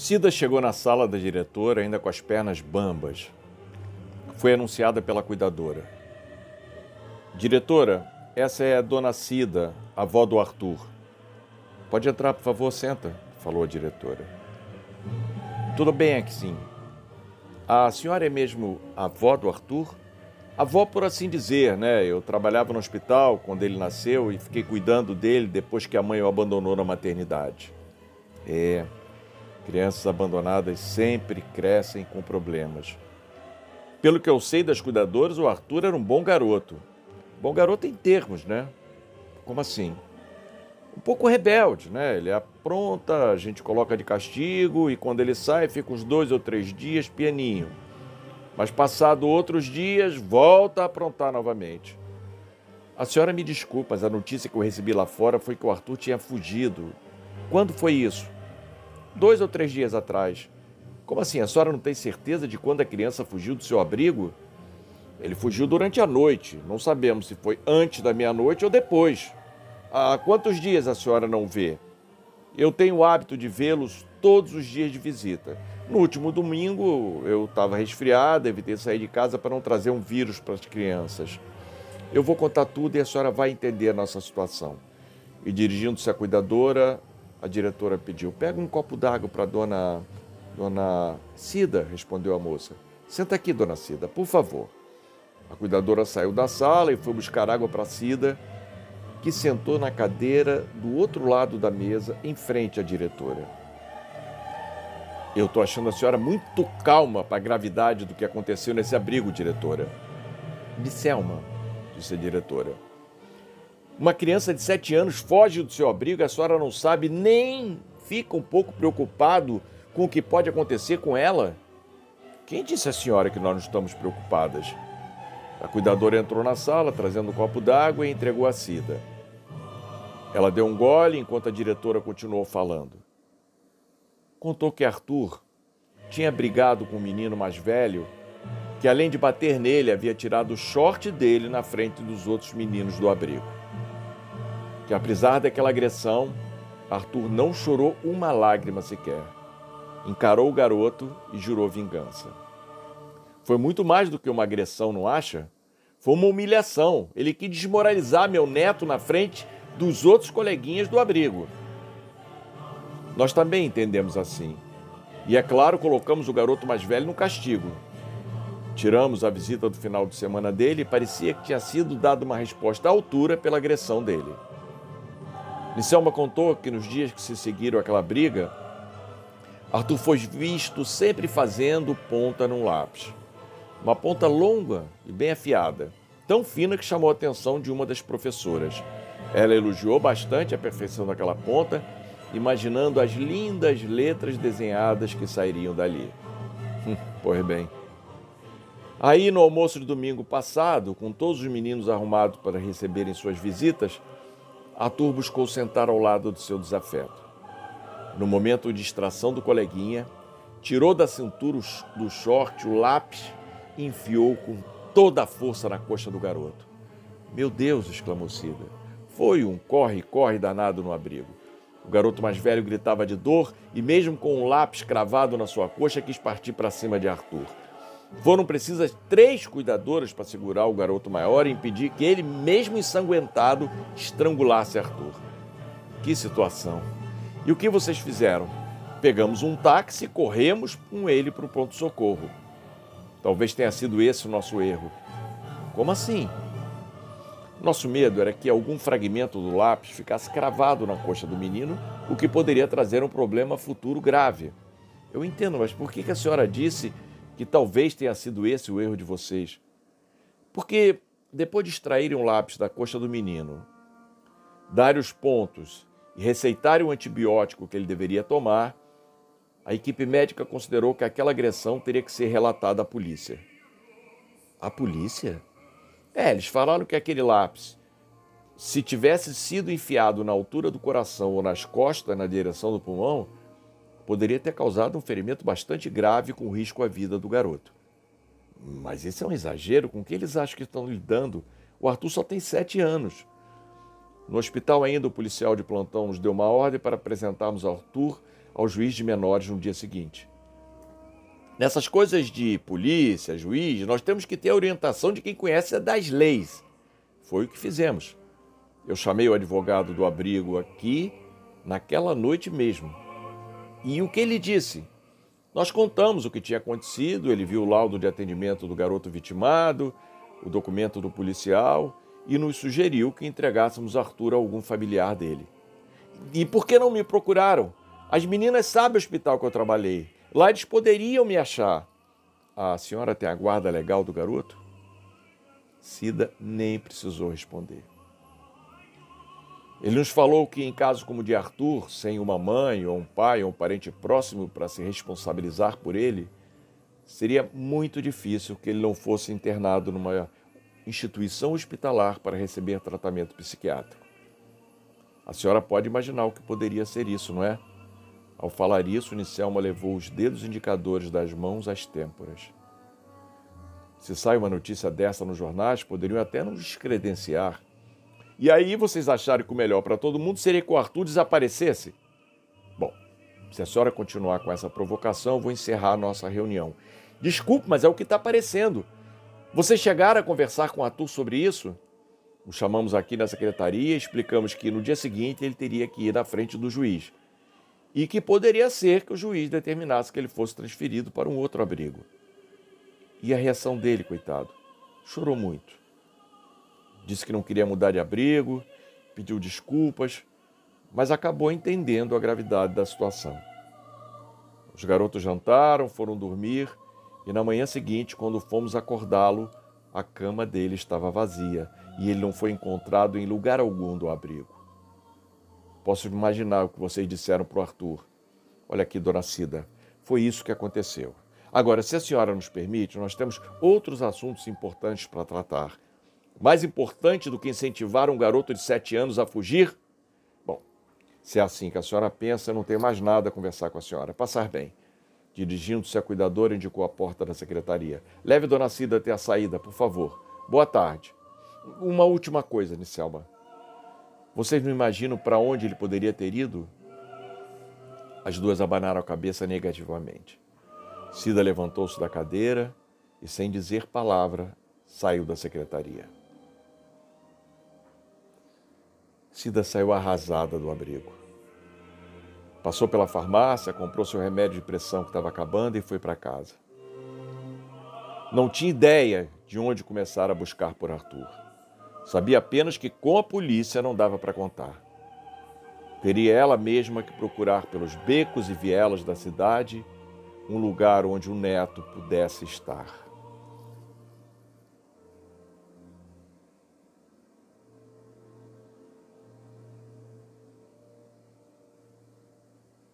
Cida chegou na sala da diretora ainda com as pernas bambas. Foi anunciada pela cuidadora. Diretora, essa é a dona Cida, avó do Arthur. Pode entrar, por favor, senta, falou a diretora. Tudo bem sim. A senhora é mesmo a avó do Arthur? Avó, por assim dizer, né? Eu trabalhava no hospital quando ele nasceu e fiquei cuidando dele depois que a mãe o abandonou na maternidade. É, crianças abandonadas sempre crescem com problemas. Pelo que eu sei das cuidadoras, o Arthur era um bom garoto. Bom garoto em termos, né? Como assim? Um pouco rebelde, né? Ele apronta, a gente coloca de castigo e quando ele sai fica uns dois ou três dias pianinho. Mas passado outros dias, volta a aprontar novamente. A senhora me desculpa, mas a notícia que eu recebi lá fora foi que o Arthur tinha fugido. Quando foi isso? Dois ou três dias atrás. Como assim? A senhora não tem certeza de quando a criança fugiu do seu abrigo? Ele fugiu durante a noite. Não sabemos se foi antes da meia-noite ou depois. Há quantos dias a senhora não vê? Eu tenho o hábito de vê-los todos os dias de visita. No último domingo eu estava resfriada, evitei sair de casa para não trazer um vírus para as crianças. Eu vou contar tudo e a senhora vai entender a nossa situação. E dirigindo-se à cuidadora, a diretora pediu: Pega um copo d'água para dona. Dona Cida, respondeu a moça. Senta aqui, dona Cida, por favor. A cuidadora saiu da sala e foi buscar água para Cida, que sentou na cadeira do outro lado da mesa, em frente à diretora. Eu estou achando a senhora muito calma para a gravidade do que aconteceu nesse abrigo, diretora. De Selma, disse a diretora. Uma criança de sete anos foge do seu abrigo a senhora não sabe nem fica um pouco preocupado com o que pode acontecer com ela? Quem disse à senhora que nós não estamos preocupadas? A cuidadora entrou na sala, trazendo um copo d'água e entregou a Cida. Ela deu um gole enquanto a diretora continuou falando contou que Arthur tinha brigado com um menino mais velho que, além de bater nele, havia tirado o short dele na frente dos outros meninos do abrigo. Que, apesar daquela agressão, Arthur não chorou uma lágrima sequer. Encarou o garoto e jurou vingança. Foi muito mais do que uma agressão, não acha? Foi uma humilhação. Ele quis desmoralizar meu neto na frente dos outros coleguinhas do abrigo. Nós também entendemos assim. E é claro, colocamos o garoto mais velho no castigo. Tiramos a visita do final de semana dele e parecia que tinha sido dada uma resposta à altura pela agressão dele. Nisselma contou que nos dias que se seguiram aquela briga, Arthur foi visto sempre fazendo ponta num lápis. Uma ponta longa e bem afiada, tão fina que chamou a atenção de uma das professoras. Ela elogiou bastante a perfeição daquela ponta imaginando as lindas letras desenhadas que sairiam dali. Hum, pois bem. Aí, no almoço de domingo passado, com todos os meninos arrumados para receberem suas visitas, Arthur buscou sentar ao lado do seu desafeto. No momento de distração do coleguinha, tirou da cintura do short o lápis e enfiou com toda a força na coxa do garoto. Meu Deus! exclamou Cida. Foi um corre-corre danado no abrigo. O garoto mais velho gritava de dor e, mesmo com um lápis cravado na sua coxa, quis partir para cima de Arthur. Foram precisas três cuidadoras para segurar o garoto maior e impedir que ele, mesmo ensanguentado, estrangulasse Arthur. Que situação! E o que vocês fizeram? Pegamos um táxi e corremos com ele para o pronto-socorro. Talvez tenha sido esse o nosso erro. Como assim? Nosso medo era que algum fragmento do lápis ficasse cravado na coxa do menino, o que poderia trazer um problema futuro grave. Eu entendo, mas por que a senhora disse que talvez tenha sido esse o erro de vocês? Porque depois de extraírem um lápis da coxa do menino, darem os pontos e receitarem o antibiótico que ele deveria tomar, a equipe médica considerou que aquela agressão teria que ser relatada à polícia. A polícia? É, eles falaram que aquele lápis, se tivesse sido enfiado na altura do coração ou nas costas, na direção do pulmão, poderia ter causado um ferimento bastante grave com risco à vida do garoto. Mas isso é um exagero. Com que eles acham que estão lidando? O Arthur só tem sete anos. No hospital ainda, o policial de plantão nos deu uma ordem para apresentarmos Arthur ao juiz de menores no dia seguinte. Nessas coisas de polícia, juiz, nós temos que ter a orientação de quem conhece das leis. Foi o que fizemos. Eu chamei o advogado do abrigo aqui naquela noite mesmo. E o que ele disse? Nós contamos o que tinha acontecido, ele viu o laudo de atendimento do garoto vitimado, o documento do policial e nos sugeriu que entregássemos Arthur a algum familiar dele. E por que não me procuraram? As meninas sabem o hospital que eu trabalhei. Lá eles poderiam me achar. A senhora tem a guarda legal do garoto? Cida nem precisou responder. Ele nos falou que, em caso como o de Arthur, sem uma mãe, ou um pai, ou um parente próximo para se responsabilizar por ele, seria muito difícil que ele não fosse internado numa instituição hospitalar para receber tratamento psiquiátrico. A senhora pode imaginar o que poderia ser isso, não é? Ao falar isso, Nicelma levou os dedos indicadores das mãos às têmporas. Se sai uma notícia dessa nos jornais, poderiam até nos descredenciar. E aí vocês acharam que o melhor para todo mundo seria que o Arthur desaparecesse? Bom, se a senhora continuar com essa provocação, eu vou encerrar a nossa reunião. Desculpe, mas é o que está aparecendo. Vocês chegaram a conversar com o Arthur sobre isso? O chamamos aqui na secretaria e explicamos que no dia seguinte ele teria que ir na frente do juiz e que poderia ser que o juiz determinasse que ele fosse transferido para um outro abrigo. E a reação dele, coitado? Chorou muito. Disse que não queria mudar de abrigo, pediu desculpas, mas acabou entendendo a gravidade da situação. Os garotos jantaram, foram dormir e na manhã seguinte, quando fomos acordá-lo, a cama dele estava vazia e ele não foi encontrado em lugar algum do abrigo. Posso imaginar o que vocês disseram para o Arthur. Olha aqui, dona Cida, foi isso que aconteceu. Agora, se a senhora nos permite, nós temos outros assuntos importantes para tratar. Mais importante do que incentivar um garoto de sete anos a fugir? Bom, se é assim que a senhora pensa, não tenho mais nada a conversar com a senhora. Passar bem. Dirigindo-se à cuidadora, indicou a porta da secretaria. Leve Dona Cida até a saída, por favor. Boa tarde. Uma última coisa, Nisselma. Vocês não imaginam para onde ele poderia ter ido? As duas abanaram a cabeça negativamente. Cida levantou-se da cadeira e, sem dizer palavra, saiu da secretaria. Cida saiu arrasada do abrigo. Passou pela farmácia, comprou seu remédio de pressão que estava acabando e foi para casa. Não tinha ideia de onde começar a buscar por Arthur. Sabia apenas que com a polícia não dava para contar. Teria ela mesma que procurar pelos becos e vielas da cidade um lugar onde o neto pudesse estar.